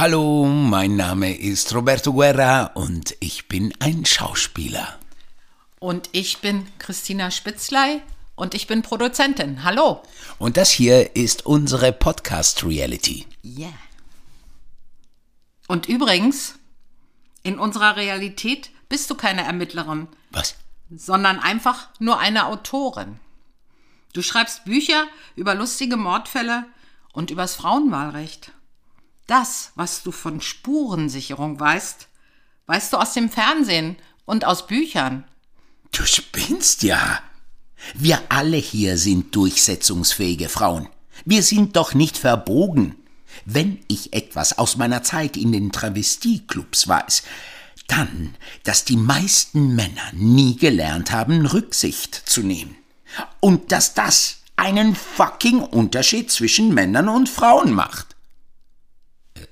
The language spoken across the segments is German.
Hallo, mein Name ist Roberto Guerra und ich bin ein Schauspieler. Und ich bin Christina Spitzlei und ich bin Produzentin. Hallo. Und das hier ist unsere Podcast Reality. Ja. Yeah. Und übrigens, in unserer Realität bist du keine Ermittlerin. Was? Sondern einfach nur eine Autorin. Du schreibst Bücher über lustige Mordfälle und übers Frauenwahlrecht. Das, was du von Spurensicherung weißt, weißt du aus dem Fernsehen und aus Büchern. Du spinnst ja. Wir alle hier sind durchsetzungsfähige Frauen. Wir sind doch nicht verbogen. Wenn ich etwas aus meiner Zeit in den Travestieclubs weiß, dann, dass die meisten Männer nie gelernt haben, Rücksicht zu nehmen. Und dass das einen fucking Unterschied zwischen Männern und Frauen macht.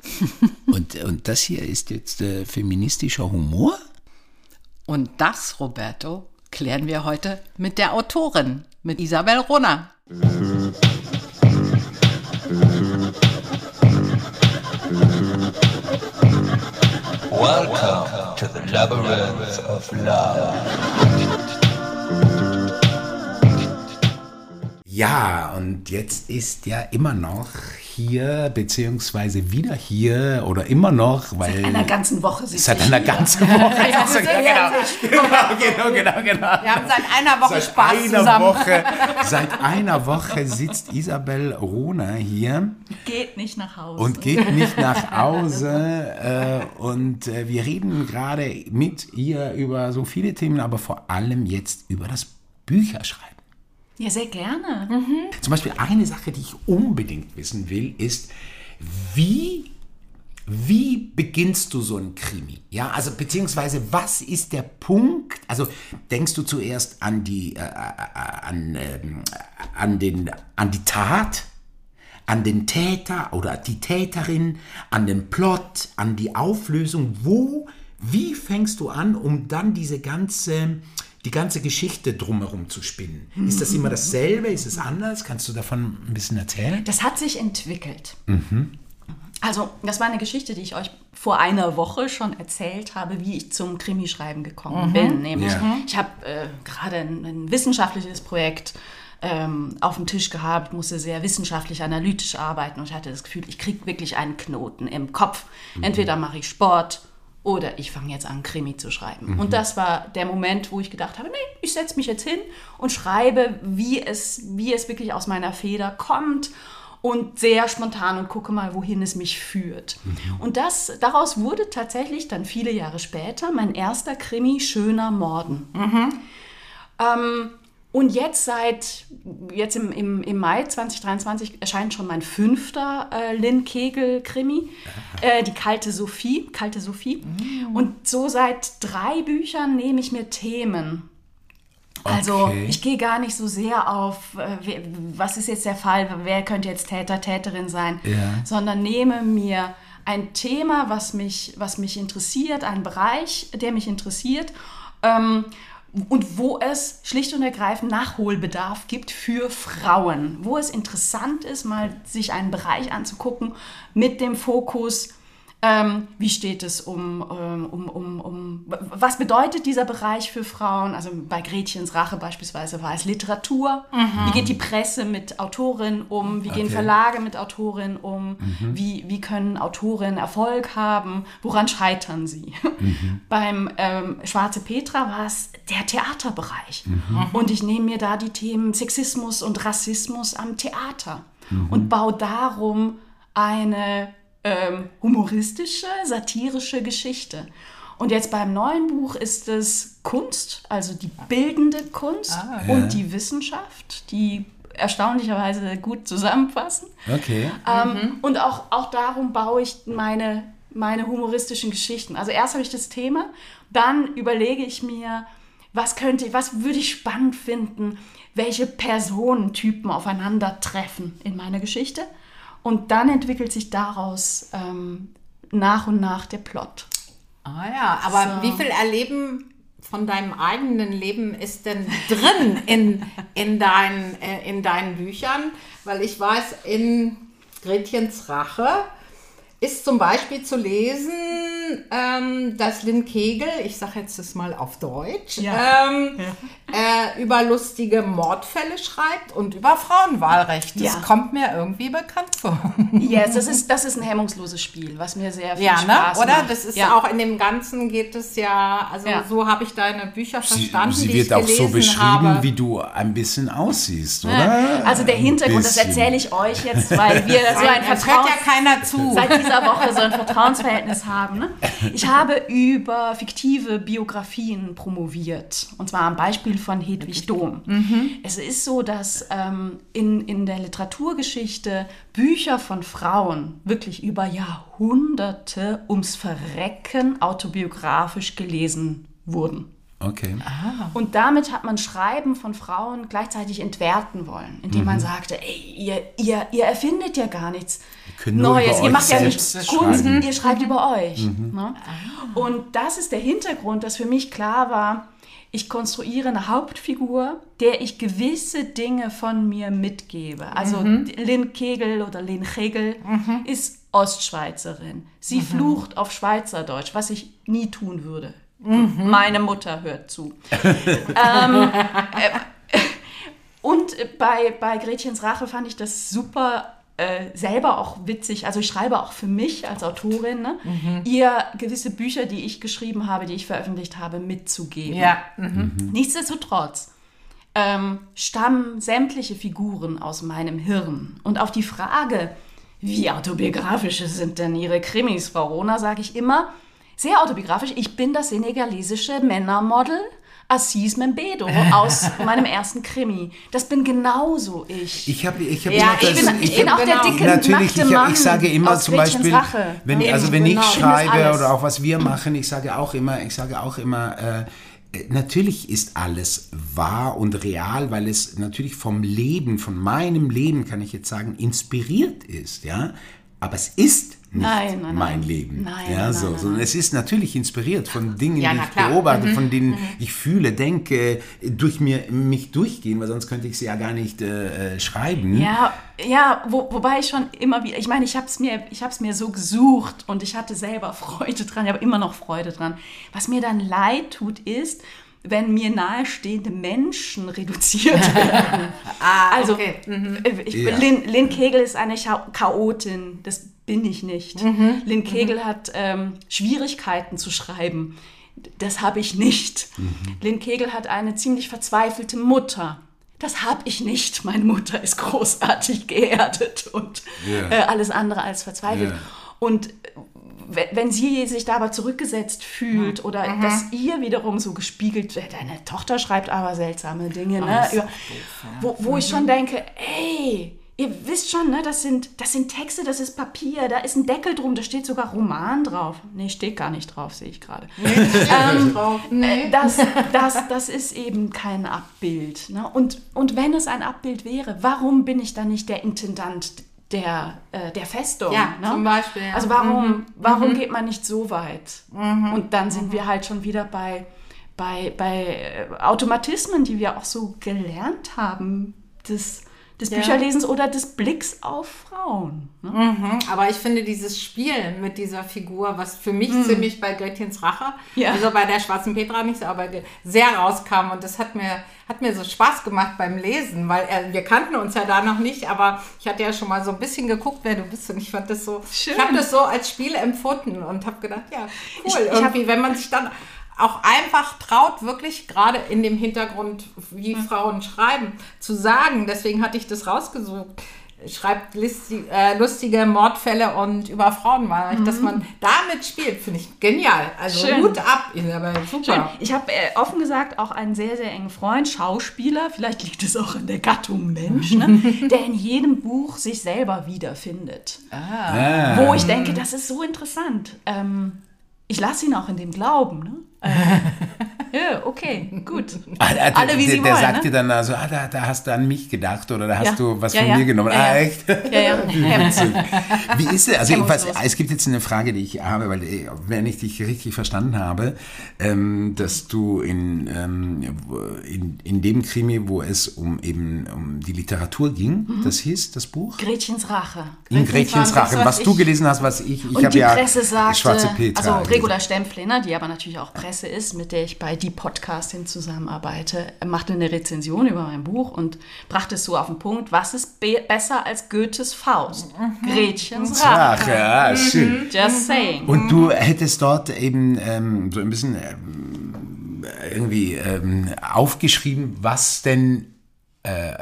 und, und das hier ist jetzt äh, feministischer Humor? Und das, Roberto, klären wir heute mit der Autorin, mit Isabel Runner. Welcome to the labyrinth of love. Ja, und jetzt ist ja immer noch hier, beziehungsweise wieder hier oder immer noch, weil. Seit einer ganzen Woche sind Seit einer ganzen Woche. ja, also, genau, genau, genau, genau, genau. Wir haben seit einer Woche seit Spaß einer zusammen. Woche, seit einer Woche sitzt Isabel Rohner hier. Geht nicht nach Hause. Und geht nicht nach Hause. äh, und äh, wir reden gerade mit ihr über so viele Themen, aber vor allem jetzt über das Bücherschreiben. Ja, sehr gerne. Mhm. Zum Beispiel eine Sache, die ich unbedingt wissen will, ist, wie, wie beginnst du so ein Krimi? Ja, also beziehungsweise was ist der Punkt? Also denkst du zuerst an die, äh, äh an, äh, an, den, an die Tat? an den Täter oder die Täterin, an den Plot, an die Auflösung. Wo, wie fängst du an, um dann diese ganze die ganze Geschichte drumherum zu spinnen. Ist das immer dasselbe? Ist es anders? Kannst du davon ein bisschen erzählen? Das hat sich entwickelt. Mhm. Also, das war eine Geschichte, die ich euch vor einer Woche schon erzählt habe, wie ich zum Krimischreiben gekommen mhm. bin. Nämlich, ja. ich habe äh, gerade ein, ein, wissenschaftliches Projekt ähm, auf dem Tisch gehabt, musste sehr wissenschaftlich analytisch arbeiten und ich hatte das Gefühl, ich kriege wirklich einen Knoten im Kopf. Mhm. Entweder mache ich Sport oder ich fange jetzt an, Krimi zu schreiben. Mhm. Und das war der Moment, wo ich gedacht habe, nee, ich setze mich jetzt hin und schreibe, wie es, wie es wirklich aus meiner Feder kommt und sehr spontan und gucke mal, wohin es mich führt. Mhm. Und das, daraus wurde tatsächlich dann viele Jahre später mein erster Krimi Schöner Morden. Mhm. Ähm, und jetzt seit, jetzt im, im, im Mai 2023 erscheint schon mein fünfter äh, Lynn Kegel-Krimi, äh, die Kalte Sophie, Kalte Sophie. Mm. Und so seit drei Büchern nehme ich mir Themen. Also okay. ich gehe gar nicht so sehr auf, äh, was ist jetzt der Fall, wer könnte jetzt Täter, Täterin sein, ja. sondern nehme mir ein Thema, was mich, was mich interessiert, einen Bereich, der mich interessiert. Ähm, und wo es schlicht und ergreifend Nachholbedarf gibt für Frauen, wo es interessant ist, mal sich einen Bereich anzugucken mit dem Fokus ähm, wie steht es um, ähm, um, um, um, was bedeutet dieser Bereich für Frauen? Also bei Gretchens Rache beispielsweise war es Literatur. Mhm. Wie geht die Presse mit Autorinnen um? Wie okay. gehen Verlage mit Autorinnen um? Mhm. Wie, wie können Autorinnen Erfolg haben? Woran scheitern sie? Mhm. Beim ähm, Schwarze Petra war es der Theaterbereich. Mhm. Und ich nehme mir da die Themen Sexismus und Rassismus am Theater mhm. und baue darum eine ähm, humoristische, satirische Geschichte. Und jetzt beim neuen Buch ist es Kunst, also die bildende Kunst ah, und ja. die Wissenschaft, die erstaunlicherweise gut zusammenfassen. Okay. Ähm, mhm. Und auch, auch darum baue ich meine, meine humoristischen Geschichten. Also erst habe ich das Thema, dann überlege ich mir, was könnte, was würde ich spannend finden, welche Personentypen aufeinandertreffen in meiner Geschichte. Und dann entwickelt sich daraus ähm, nach und nach der Plot. Ah ja, aber so. wie viel Erleben von deinem eigenen Leben ist denn drin in, in, dein, äh, in deinen Büchern? Weil ich weiß, in Gretchens Rache ist zum Beispiel zu lesen, ähm, dass Lynn Kegel, ich sage jetzt das mal auf Deutsch, Ja. ähm, Äh, über lustige Mordfälle schreibt und über Frauenwahlrecht. Das Ja. kommt mir irgendwie bekannt vor. Yes, das ist, das ist ein hemmungsloses Spiel, was mir sehr viel Ja, ne? Spaß Oder? macht. Das ist ja. auch in dem Ganzen geht es ja, also Ja. so habe ich deine Bücher Sie, verstanden. sie die wird ich auch so beschrieben, habe. wie du ein bisschen aussiehst, oder? Also der Hintergrund, das erzähle ich euch jetzt, weil wir so ein Das hört ja keiner zu. seit dieser Woche so ein Vertrauensverhältnis haben. Ne? Ich habe über fiktive Biografien promoviert. Und zwar am Beispiel von Hedwig Dom. Es ist so, dass ähm, in, in der Literaturgeschichte Bücher von Frauen wirklich über Jahrhunderte ums Verrecken autobiografisch gelesen wurden. Okay. Und damit hat man Schreiben von Frauen gleichzeitig entwerten wollen, indem Mhm. man sagte, ey, ihr, ihr, ihr erfindet ja gar nichts können nur Neues, über ihr euch macht ja nicht. Mhm. Kunst, ihr schreibt über euch. Ne? Und das ist der Hintergrund, dass für mich klar war, ich konstruiere eine Hauptfigur, der ich gewisse Dinge von mir mitgebe. Also Mhm. Lynn Kegel oder Lynn Kegel ist Ostschweizerin. Sie flucht auf Schweizerdeutsch, was ich nie tun würde. Meine Mutter hört zu. ähm, äh, und bei, bei Gretchens Rache fand ich das super äh, selber auch witzig. Also ich schreibe auch für mich als Autorin, ne, ihr gewisse Bücher, die ich geschrieben habe, die ich veröffentlicht habe, mitzugeben. Ja. Nichtsdestotrotz ähm, stammen sämtliche Figuren aus meinem Hirn. Und auf die Frage, wie autobiografisch sind denn Ihre Krimis, Frau Rona, sage ich immer, sehr autobiografisch, ich bin das senegalesische Männermodel Assis Membedo aus meinem ersten Krimi. Das bin genauso ich. Ich habe ich hab Ja, immer ich das, bin, ich bin auch der genau. dicke, Natürlich, nackte ich, Mann ich sage immer zum Gretchens Beispiel, Rache. wenn, Eben, also wenn genau. ich schreibe oder auch was wir machen, ich sage auch immer, ich sage auch immer, äh, äh, natürlich ist alles wahr und real, weil es natürlich vom Leben, von meinem Leben, kann ich jetzt sagen, inspiriert ist, ja. Aber es ist nicht Nein, nein, mein nein. Leben, Nein, ja, nein, so, nein, sondern es ist natürlich inspiriert von Dingen, Ja, die ich beobachte, von denen ich fühle, denke, durch mir mich durchgehen, weil sonst könnte ich sie ja gar nicht äh, schreiben. Ja, ja, wo, wobei ich schon immer wieder, ich meine, ich habe es mir, ich mir so gesucht und ich hatte selber Freude dran, ich habe immer noch Freude dran. Was mir dann leid tut, ist, wenn mir nahestehende Menschen reduziert werden. Ah, Also, okay. Mhm. äh, ich, Ja. Lynn, Lynn Kegel ist eine Cha Chaotin, das bin ich nicht. Mhm. Lynn Kegel hat ähm, Schwierigkeiten zu schreiben, das habe ich nicht. Mhm. Lynn Kegel hat eine ziemlich verzweifelte Mutter. Das habe ich nicht. Meine Mutter ist großartig geerdet und Ja. äh, alles andere als verzweifelt. Ja. Und we- wenn sie sich da aber zurückgesetzt fühlt oder Mhm. dass ihr wiederum so gespiegelt wird, deine Tochter schreibt aber seltsame Dinge, ne? Über, wo, wo ich Mhm. schon denke, ey, ihr wisst schon, ne, das sind, das sind Texte, das ist Papier, da ist ein Deckel drum, da steht sogar Roman drauf. Nee, steht gar nicht drauf, sehe ich gerade. Ähm, drauf. Nee. Das, das, das ist eben kein Abbild. Ne? Und, und wenn es ein Abbild wäre, warum bin ich dann nicht der Intendant der, äh, der Festung? Ja, ne? zum Beispiel, ja. Mhm. Also warum, warum geht man nicht so weit? Und dann sind wir halt schon wieder bei, bei, bei äh, Automatismen, die wir auch so gelernt haben, des, des Ja. Bücherlesens oder des Blicks auf Frauen. Ne? Mhm, Aber ich finde dieses Spielen mit dieser Figur, was für mich ziemlich bei Gretchens Rache. Ja. also bei der schwarzen Petra nicht so, aber sehr rauskam und das hat mir, hat mir so Spaß gemacht beim Lesen, weil er, wir kannten uns ja da noch nicht, aber ich hatte ja schon mal so ein bisschen geguckt, wer du bist und ich fand das so, Schön. ich habe das so als Spiel empfunden und habe gedacht, ja, cool, Ich- ich hab- irgendwie, wenn man sich dann auch einfach traut, wirklich gerade in dem Hintergrund, wie Hm. Frauen schreiben, zu sagen. Deswegen hatte ich das rausgesucht. Schreibt listi- äh, lustige Mordfälle und über Frauenwahl, dass man damit spielt, finde ich genial. Also Mhm. Schön. Hut ab, Isabel, Schön. super. Ich habe äh, offen gesagt auch einen sehr, sehr engen Freund, Schauspieler, vielleicht liegt es auch in der Gattung Mensch, ne? der in jedem Buch sich selber wiederfindet. Ah. Wo ich denke, das ist so interessant. Ähm, ich lasse ihn auch in dem glauben. Ne? Ja, okay, gut. Ah, ah, Alle wie der, sie der wollen, sagt ne? dir dann also, ah, da, da hast du an mich gedacht oder da hast Ja. du was Ja, von ja. mir genommen. Ah, echt? Ja, ja. Wie ist es? Also jedenfalls, es gibt jetzt eine Frage, die ich habe, weil äh, wenn ich dich richtig verstanden habe, ähm, dass du in, ähm, in, in dem Krimi, wo es um eben um die Literatur ging, Mhm. das hieß das Buch? Gretchens Rache. In Gretchens Rache, Was was du gelesen hast, was ich, ich habe die ja Presse sagte, Schwarze Petra. also. Regula Stempflehner, die aber natürlich auch Presse ist, mit der ich bei Die Podcastin zusammenarbeite, machte eine Rezension über mein Buch und brachte es so auf den Punkt, was ist be besser als Goethes Faust? Gretchens Rache. Rache, ah, schön. Just saying. Und du hättest dort eben ähm, so ein bisschen ähm, irgendwie ähm, aufgeschrieben, was denn äh,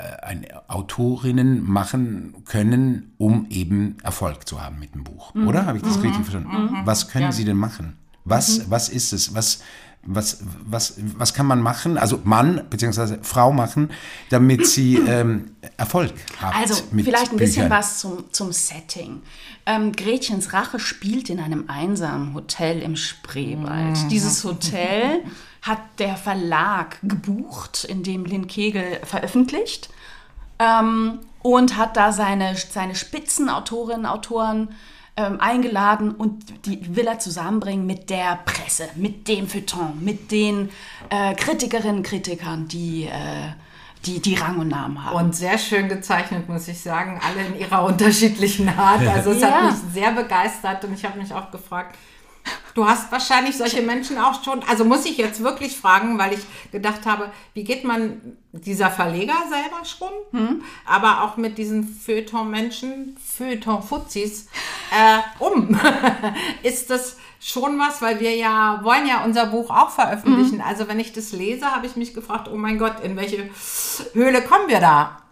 Autorinnen machen können, um eben Erfolg zu haben mit dem Buch. Oder? Habe ich das richtig verstanden? Was können sie denn machen? Was, was ist es? Was, was, was, was kann man machen, also Mann bzw. Frau machen, damit sie ähm, Erfolg hat Also mit vielleicht ein bisschen Büchern? was zum, zum Setting. Ähm, Gretchens Rache spielt in einem einsamen Hotel im Spreewald. Mhm. Dieses Hotel hat der Verlag gebucht, in dem Lynn Kegel veröffentlicht. Ähm, und hat da seine, seine Spitzenautorinnen, Autoren ähm, eingeladen und die will er zusammenbringen mit der Presse, mit dem Feuilleton, mit den äh, Kritikerinnen, Kritikern, die, äh, die, die Rang und Namen haben. Und sehr schön gezeichnet, muss ich sagen, alle in ihrer unterschiedlichen Art. Also es Ja. hat mich sehr begeistert und ich habe mich auch gefragt, du hast wahrscheinlich solche Menschen auch schon, also muss ich jetzt wirklich fragen, weil ich gedacht habe, wie geht man dieser Verleger selber schon, Hm? aber auch mit diesen Feuilleton-Menschen, Feuilleton-Fuzis äh, um? Ist das schon was, weil wir ja wollen ja unser Buch auch veröffentlichen. Hm? Also wenn ich das lese, habe ich mich gefragt, oh mein Gott, in welche Höhle kommen wir da?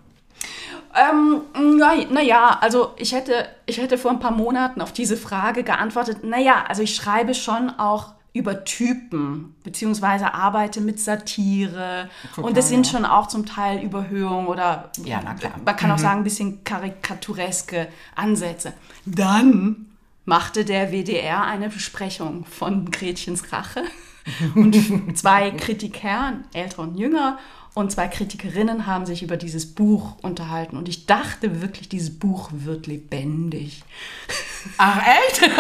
Ähm, naja, na ja, also ich hätte, ich hätte vor ein paar Monaten auf diese Frage geantwortet, naja, also ich schreibe schon auch über Typen, beziehungsweise arbeite mit Satire. und es sind schon auch zum Teil Überhöhungen oder Ja, na klar. man kann auch sagen, ein bisschen karikatureske Ansätze. Dann machte der WDR eine Besprechung von Gretchens Rache. Und zwei Kritiker, älter und jünger, und zwei Kritikerinnen haben sich über dieses Buch unterhalten. Und ich dachte wirklich, dieses Buch wird lebendig. Ach echt? Schade,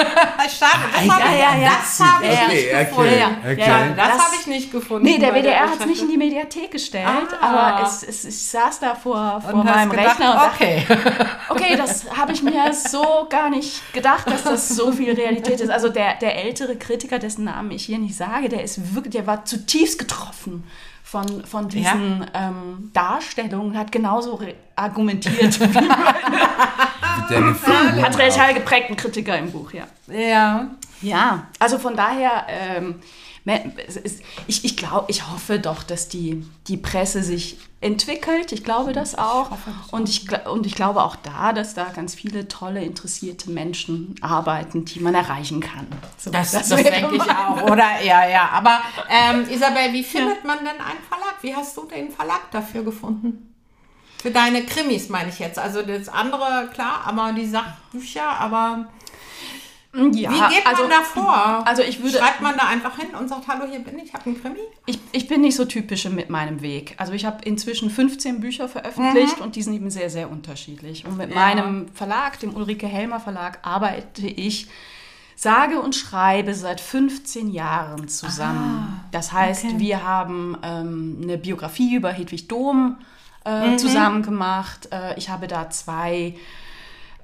das Ah, habe ja, ich, ja, ja. das hab ich Okay, nicht okay, gefunden. Ja, ja, okay. ja, ja. Das, Das- habe ich nicht gefunden. Nee, der WDR hat es nicht in die Mediathek gestellt, Ah. aber es, es, ich saß da vor, vor und meinem gedacht, Rechner und dachte, okay. okay, das habe ich mir so gar nicht gedacht, dass das so viel Realität ist. Also der, der ältere Kritiker, dessen Namen ich hier nicht sage, der ist wirklich, der war zutiefst getroffen von, von diesen ähm, Darstellungen, hat genauso argumentiert wie ein patriarchal geprägten Kritiker im Buch, ja. Ja. Ja, also von daher, ähm, ich, ich glaube, ich hoffe doch, dass die, die Presse sich entwickelt. Ich glaube das auch. Und ich, und ich glaube auch da, dass da ganz viele tolle, interessierte Menschen arbeiten, die man erreichen kann. So, Das, das, wäre denke ich auch, oder? Ja, ja. Aber ähm, Isabel, wie findet man denn einen Verlag? Wie hast du den Verlag dafür gefunden? Für deine Krimis meine ich jetzt. Also das andere, klar, aber die Sachbücher, aber Ja, wie geht man also, da vor? also ich würde- Schreibt man da einfach hin und sagt, hallo, hier bin ich, habe einen Krimi? Ich, ich bin nicht so typisch mit meinem Weg. Also ich habe inzwischen 15 Bücher veröffentlicht und die sind eben sehr, sehr unterschiedlich. Und mit Ja. meinem Verlag, dem Ulrike Helmer Verlag, arbeite ich sage und schreibe seit 15 Jahren zusammen. das heißt, okay. wir haben ähm, eine Biografie über Hedwig Dom äh, zusammen gemacht. Äh, ich habe da zwei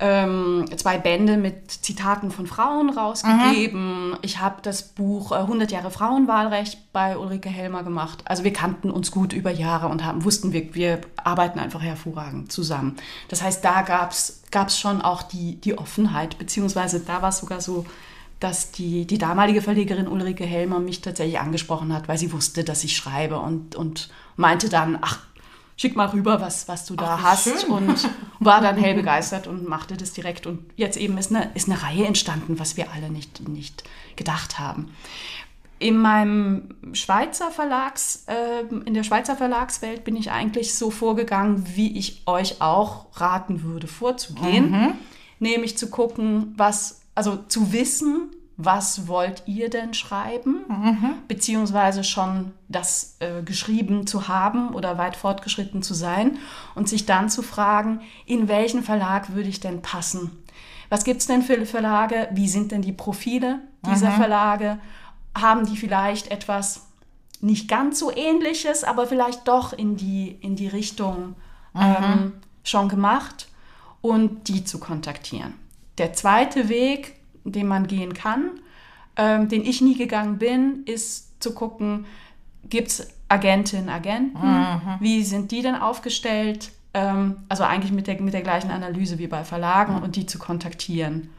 ähm, zwei Bände mit Zitaten von Frauen rausgegeben. Ich habe das Buch äh, 100 Jahre Frauenwahlrecht bei Ulrike Helmer gemacht. Also wir kannten uns gut über Jahre und haben, wussten, wir, wir arbeiten einfach hervorragend zusammen. Das heißt, da gab es schon auch die, die Offenheit, beziehungsweise da war es sogar so, dass die, die damalige Verlegerin Ulrike Helmer mich tatsächlich angesprochen hat, weil sie wusste, dass ich schreibe und, und meinte dann, ach, schick mal rüber, was, was du da wie hast. schön. Und war dann hell begeistert und machte das direkt. Und jetzt eben ist eine, ist eine Reihe entstanden, was wir alle nicht, nicht gedacht haben. In meinem Schweizer Verlags, ähm, in der Schweizer Verlagswelt bin ich eigentlich so vorgegangen, wie ich euch auch raten würde, vorzugehen. Nämlich zu gucken, was, also zu wissen, was wollt ihr denn schreiben, beziehungsweise schon das äh, geschrieben zu haben oder weit fortgeschritten zu sein und sich dann zu fragen, in welchen Verlag würde ich denn passen? Was gibt es denn für Verlage? Wie sind denn die Profile dieser Verlage? Haben die vielleicht etwas nicht ganz so ähnliches, aber vielleicht doch in die, in die Richtung ähm, schon gemacht und die zu kontaktieren. Der zweite Weg, den man gehen kann, ähm, den ich nie gegangen bin, ist zu gucken, gibt es Agentinnen, Agenten? Wie sind die denn aufgestellt? Ähm, also eigentlich mit der, mit der gleichen Analyse wie bei Verlagen und die zu kontaktieren.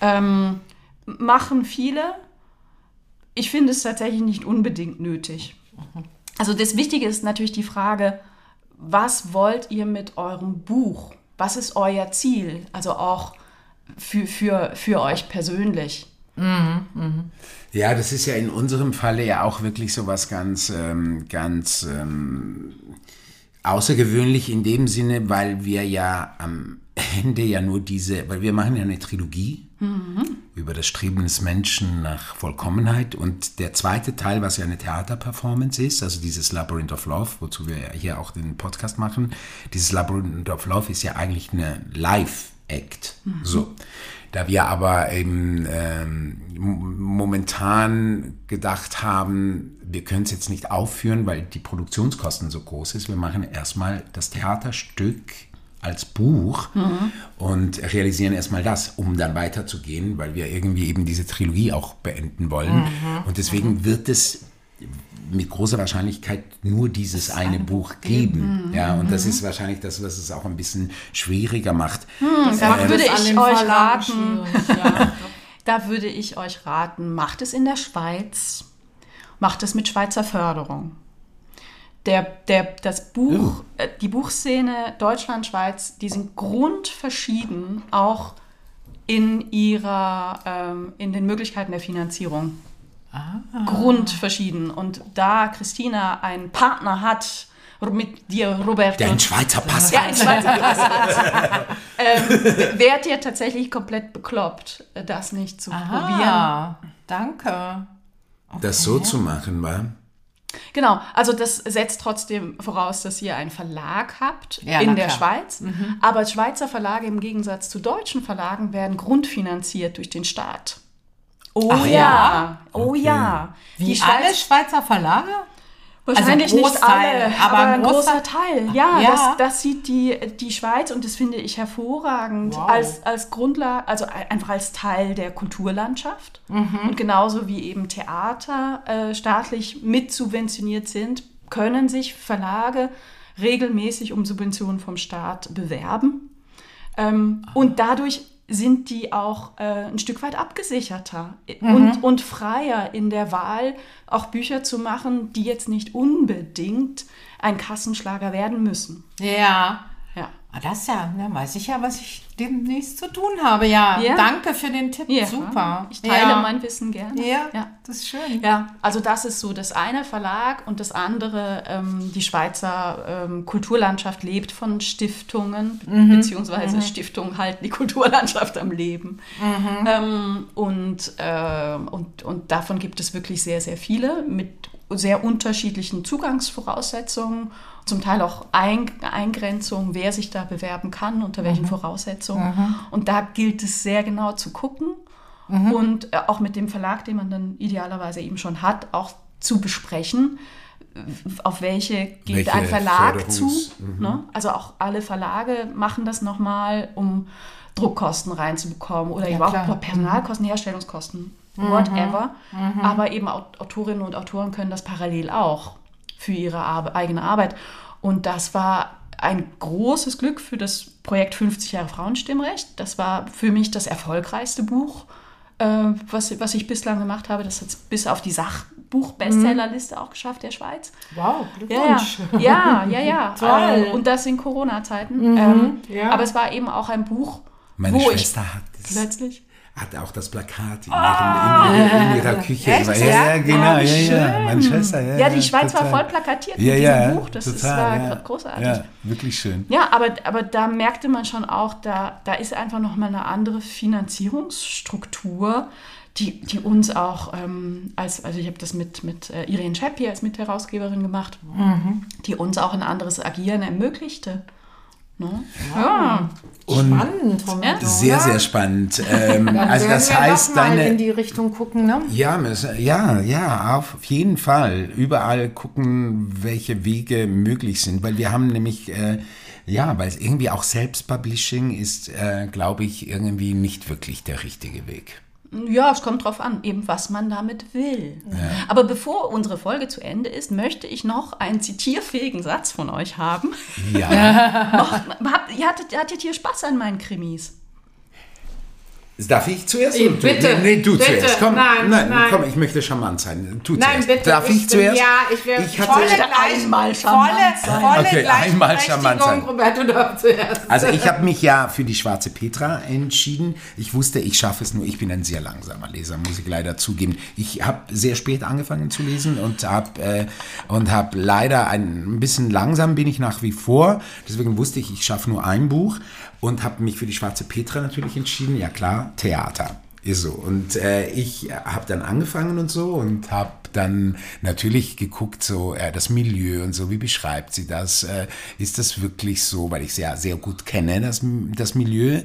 Ähm, machen viele. Ich finde es tatsächlich nicht unbedingt nötig. Also das Wichtige ist natürlich die Frage, was wollt ihr mit eurem Buch? Was ist euer Ziel? Also auch für, für, für euch persönlich. Ja, das ist ja in unserem Falle ja auch wirklich so was ganz, ähm, ganz ähm, außergewöhnlich in dem Sinne, weil wir ja am Ende ja nur diese, weil wir machen ja eine Trilogie über das Streben des Menschen nach Vollkommenheit. Und der zweite Teil, was ja eine Theaterperformance ist, also dieses Labyrinth of Love, wozu wir ja hier auch den Podcast machen, dieses Labyrinth of Love ist ja eigentlich eine Live-Act. So. Da wir aber eben ähm, momentan gedacht haben, wir können es jetzt nicht aufführen, weil die Produktionskosten so groß ist. Wir machen erstmal das Theaterstück als Buch und realisieren erstmal das, um dann weiterzugehen, weil wir irgendwie eben diese Trilogie auch beenden wollen. Und deswegen wird es mit großer Wahrscheinlichkeit nur dieses eine Buch geben. Ja, und das ist wahrscheinlich das, was es auch ein bisschen schwieriger macht. Da macht würde es an ich euch raten, ja. da würde ich euch raten, macht es in der Schweiz, macht es mit Schweizer Förderung. Der, der, das Buch, äh, die Buchszene Deutschland, Schweiz, die sind grundverschieden, auch in ihrer, ähm, in den Möglichkeiten der Finanzierung. Grundverschieden. Und da Christina einen Partner hat, mit dir, Roberto, Der einen Schweizer Pass ja, hat. ein Schweizer Pass hat, ähm, wärt ihr tatsächlich komplett bekloppt, das nicht zu probieren. Ah, danke. Das so zu machen, war. Genau, also das setzt trotzdem voraus, dass ihr einen Verlag habt Ja, in der klar. Schweiz. Aber Schweizer Verlage im Gegensatz zu deutschen Verlagen werden grundfinanziert durch den Staat. Oh Ach ja, ja? oh ja. Wie Die alle Schweiz, Schweizer Verlage? wahrscheinlich also nicht alle, aber aber, ein großer- großer Teil. Ja, Ja. Das, das sieht die, die Schweiz und das finde ich hervorragend Wow. als, als Grundlage, also einfach als Teil der Kulturlandschaft. Mhm. Und genauso wie eben Theater äh, staatlich mit subventioniert sind, können sich Verlage regelmäßig um Subventionen vom Staat bewerben. Ähm, und dadurch sind die auch äh, ein Stück weit abgesicherter und, und freier in der Wahl, auch Bücher zu machen, die jetzt nicht unbedingt ein Kassenschlager werden müssen. Ja. Ah, das ja, dann weiß ich ja, was ich demnächst zu tun habe. Ja, Ja. danke für den Tipp. Ja, Super. Ich teile ja. mein Wissen gerne. Ja, ja. das ist schön. Ja, also das ist so das eine Verlag und das andere, ähm, die Schweizer ähm, Kulturlandschaft lebt von Stiftungen, beziehungsweise Stiftungen halten die Kulturlandschaft am Leben. Ähm, und, ähm, und, und davon gibt es wirklich sehr, sehr viele mit sehr unterschiedlichen Zugangsvoraussetzungen, zum Teil auch Ein Eingrenzungen, wer sich da bewerben kann, unter welchen Voraussetzungen. Und da gilt es sehr genau zu gucken und äh, auch mit dem Verlag, den man dann idealerweise eben schon hat, auch zu besprechen, auf welche geht Welche ein Verlag zu. Förderungs- Ne? Also auch alle Verlage machen das nochmal, um Druckkosten reinzubekommen oder eben klar. auch Personalkosten, Herstellungskosten, whatever. Aber eben Aut- Autorinnen und Autoren können das parallel auch für ihre Ar eigene Arbeit. Und das war ein großes Glück für das Projekt 50 Jahre Frauenstimmrecht. Das war für mich das erfolgreichste Buch, äh, was, was ich bislang gemacht habe. Das hat es bis auf die Sachbuch-Bestsellerliste auch geschafft, der Schweiz. Wow, Ja, Glückwunsch. ja, ja, ja. Toll. Ähm, Und das in Corona-Zeiten. ähm, ja. Aber es war eben auch ein Buch, Meine wo Schwester hat ich es. plötzlich. Hat auch das Plakat in, ihrem, in, ihrer, in ihrer Küche. Echt? ja, Ja? genau, Oh, ja, ja. schön. Meine Schwester, ja. Ja, die Schweiz war total. voll plakatiert ja, mit ja, diesem Buch. Das ist, war ja. großartig. Ja, wirklich schön. Ja, aber, aber da merkte man schon auch, da, da ist einfach nochmal eine andere Finanzierungsstruktur, die, die uns auch, ähm, als, also ich habe das mit, mit äh, Irene Scheppi als Mitherausgeberin gemacht, die uns auch ein anderes Agieren ermöglichte. Ne? Ja. Spannend, Roberto, Sehr, sehr spannend. Ähm, Dann also das wir heißt, deine, in die Richtung gucken, ne? Ja, ja, ja, auf jeden Fall. Überall gucken, welche Wege möglich sind, weil wir haben nämlich, äh, ja, weil es irgendwie auch Selbstpublishing ist, äh, glaube ich, irgendwie nicht wirklich der richtige Weg. Ja, es kommt drauf an, eben was man damit will. Aber bevor unsere Folge zu Ende ist, möchte ich noch einen zitierfähigen Satz von euch haben. Ja. Habt, ihr hattet, hattet ihr Spaß an meinen Krimis? Darf ich zuerst? Oder du? bitte, Nee, du bitte. zuerst. Komm, Nein, nein. komm, ich möchte charmant sein. Du Nein, zuerst. bitte. Darf ich, bin- zuerst? Ja, ich wäre Ich hatte- volle, Ich gleich, einmal charmant volle, sein. volle Okay, einmal charmant sein. Roberto darf zuerst. Also ich habe mich ja für die Schwarze Petra entschieden. Ich wusste, ich schaffe es nur. Ich bin ein sehr langsamer Leser, muss ich leider zugeben. Ich habe sehr spät angefangen zu lesen und habe äh, und habe leider ein, ein bisschen langsam bin ich nach wie vor. Deswegen wusste ich, ich schaffe nur ein Buch und habe mich für die Schwarze Petra natürlich entschieden. Ja klar, Theater. Ist so. Und äh, ich habe dann angefangen und so und habe dann natürlich geguckt, so äh, das Milieu und so, wie beschreibt sie das? Äh, ist das wirklich so, weil ich sehr, sehr gut kenne, das, das Milieu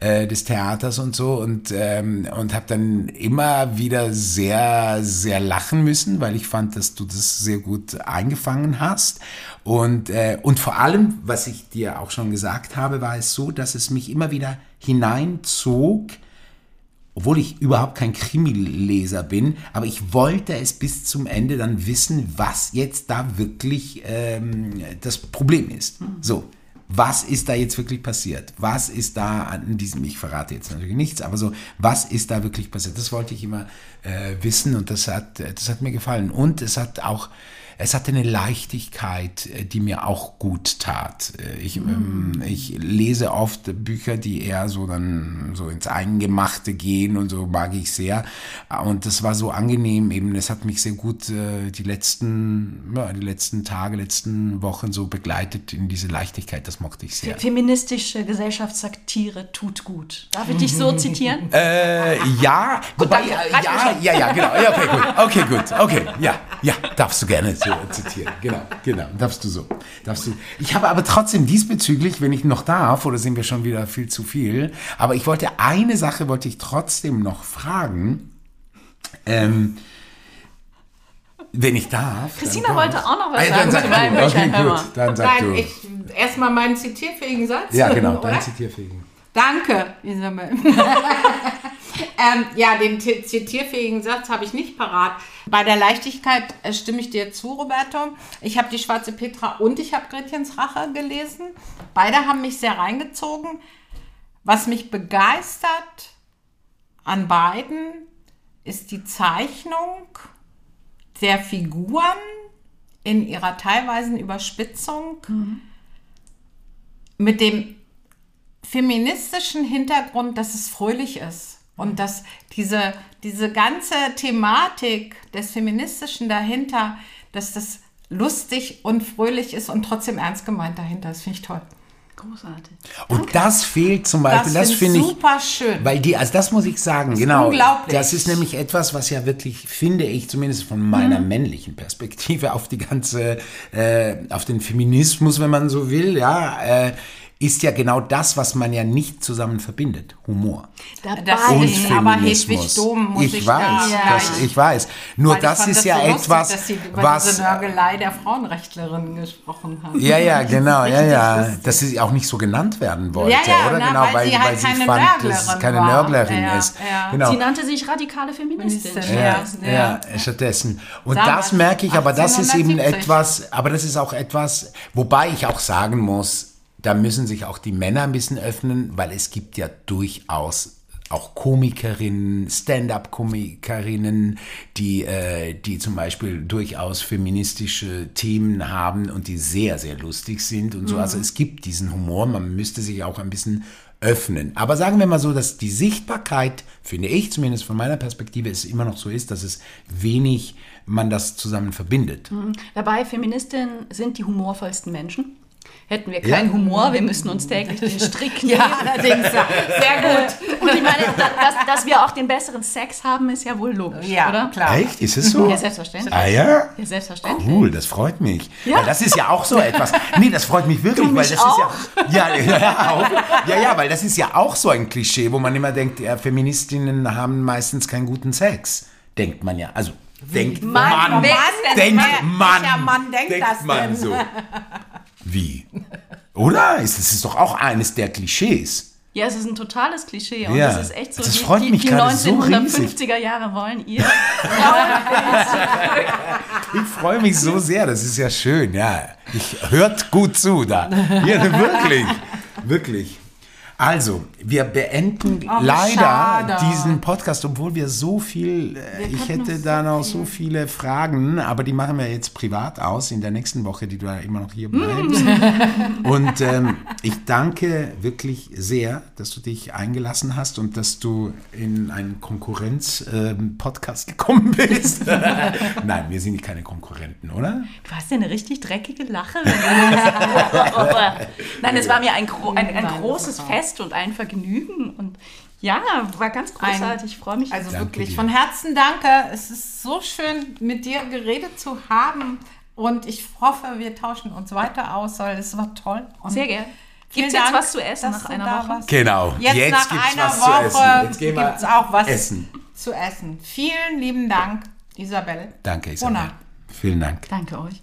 äh, des Theaters und so und, ähm, und habe dann immer wieder sehr, sehr lachen müssen, weil ich fand, dass du das sehr gut eingefangen hast. Und, äh, und vor allem, was ich dir auch schon gesagt habe, war es so, dass es mich immer wieder hineinzog, obwohl ich überhaupt kein Krimileser bin, aber ich wollte es bis zum Ende dann wissen, was jetzt da wirklich ähm, das Problem ist. So, was ist da jetzt wirklich passiert? Was ist da an diesem, ich verrate jetzt natürlich nichts, aber so, was ist da wirklich passiert? Das wollte ich immer äh, wissen und das hat, das hat mir gefallen. Und es hat auch, es hatte eine Leichtigkeit, äh, die mir auch gut tat. Äh, Ich, ähm, ich lese oft Bücher, die eher so dann so ins Eingemachte gehen und so mag ich sehr. Und das war so angenehm eben. Es hat mich sehr gut äh, die letzten, ja, die letzten Tage, letzten Wochen so begleitet in diese Leichtigkeit. Das mochte ich sehr. Feministische Gesellschaftssatire tut gut. Darf ich dich so zitieren? Äh, ja, wobei, Reicht mir ja, ja, ja, genau. Ja, okay, gut. Okay, gut. Okay, ja, ja, darfst du gerne zitieren. Genau, genau. Darfst du so. Darfst du. Ich habe aber trotzdem diesbezüglich, wenn ich noch darf, oder sind wir schon wieder viel zu viel, aber ich wollte eine Sache wollte ich trotzdem noch fragen. Ähm, wenn ich darf. dann Christina wollte auch noch was Ah, dann sagen. sag Nein, du. Okay, mal. gut. Dann sag Nein, du. ich erstmal meinen zitierfähigen Satz. ja, genau. oder? Dein Zitierfähigen. Danke, Isabel. ähm, ja, den zitierfähigen Satz habe ich nicht parat. Bei der Leichtigkeit äh, stimme ich dir zu, Roberto. Ich habe die Schwarze Petra und ich habe Gretchens Rache gelesen. Beide haben mich sehr reingezogen. Was mich begeistert an beiden ist die Zeichnung der Figuren in ihrer teilweisen Überspitzung mit dem feministischen Hintergrund, dass es fröhlich ist und dass diese, diese ganze Thematik des Feministischen dahinter, dass das lustig und fröhlich ist und trotzdem ernst gemeint dahinter. Das finde ich toll. Großartig. Und das fehlt zum Beispiel, das, ich finde ich super schön. Weil die, also das muss ich sagen, genau. unglaublich. Das ist nämlich etwas, was ja wirklich, finde ich, zumindest von meiner männlichen Perspektive auf die ganze, äh, auf den Feminismus, wenn man so will, ja, äh, ist ja genau das, was man ja nicht zusammen verbindet. Humor. Dabei Das Und ist aber Feminismus. Hedwig Dom, muss ich, ich da weiß, gleich- das, ich weiß. Nur Weil ich das fand ist ja so lustig, etwas, dass sie über was diese Nörgelei der Frauenrechtlerin gesprochen hat. Ja, ja, genau, ja, ja. lustig. Dass sie auch nicht so genannt werden wollte, Ja, ja, oder? na, genau, weil sie halt keine fand, dass es Nörglerin keine war. Nörglerin Ja, ist. ja. Genau. Sie nannte sich radikale Feministin. Ja, Ja, ja, stattdessen. Und Damals, das merke ich, aber das ist eben 1870. etwas, aber das ist auch etwas, wobei ich auch sagen muss, da müssen sich auch die Männer ein bisschen öffnen, weil es gibt ja durchaus auch Komikerinnen, Stand-up-Komikerinnen, die, äh, die zum Beispiel durchaus feministische Themen haben und die sehr, sehr lustig sind und so. Also es gibt diesen Humor, man müsste sich auch ein bisschen öffnen. Aber sagen wir mal so, dass die Sichtbarkeit, finde ich zumindest von meiner Perspektive, es immer noch so ist, dass es wenig man das zusammen verbindet. Dabei, Feministinnen sind die humorvollsten Menschen. Hätten wir keinen ja. Humor, wir müssen uns täglich den Strick nehmen. ja, allerdings. Sehr gut. Und ich meine, dass, dass, wir auch den besseren Sex haben, ist ja wohl logisch, ja, oder? klar. Echt? Ist es so? Ja, selbstverständlich. Ah ja? Ja, selbstverständlich. Cool, das freut mich. Ja. Weil das ist ja auch so etwas. Nee, das freut mich wirklich, du mich weil das auch? ist ja ja, ja, auch, ja, ja, weil das ist ja auch so ein Klischee, wo man immer denkt, ja, Feministinnen haben meistens keinen guten Sex. Denkt man ja. Also denkt Mann, man, Mann denkt man, Mann denkt, man denn? so. Wie? Oder? Das ist doch auch eines der Klischees. Ja, es ist ein totales Klischee und Ja. das ist echt so. Das die, freut die, mich die gerade so 1950er Jahre wollen ihr. Ich freue mich so sehr, das ist ja schön, ja. Ich hört gut zu da. Ja, wirklich, wirklich. Also, wir beenden Ach, leider schade. diesen Podcast, obwohl wir so viel, äh, ich hätte da noch so viele Fragen, aber die machen wir jetzt privat aus in der nächsten Woche, die du ja immer noch hier bleibst. Und ähm, ich danke wirklich sehr, dass du dich eingelassen hast und dass du in einen Konkurrenz-Podcast gekommen bist. Nein, wir sind keine Konkurrenten, oder? Du hast ja eine richtig dreckige Lache. Nein, es war mir ein, ein, ein großes war- Fest und ein Vergnügen. Und ja, war ganz großartig. Ich freue mich. Also Danke wirklich dir. von Herzen danke. Es ist so schön, mit dir geredet zu haben. Und ich hoffe, wir tauschen uns weiter aus, weil es war toll. Und Sehr gerne. vielen Gibt es jetzt Dank, was zu essen nach einer Woche? warst. Genau. Jetzt, nach gibt's einer was zu essen. Woche Jetzt gehen wir gibt es auch was essen. zu essen. Vielen lieben Dank, Isabel. Danke, Isabel. Brunner. Vielen Dank. Danke euch.